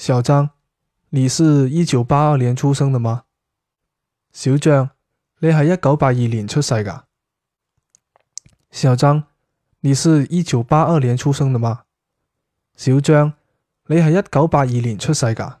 小张你是一九八二年出生的吗？小张你系一九八二年出世噶小张你是一九八二年出生的吗？小张你系一九八二年出世噶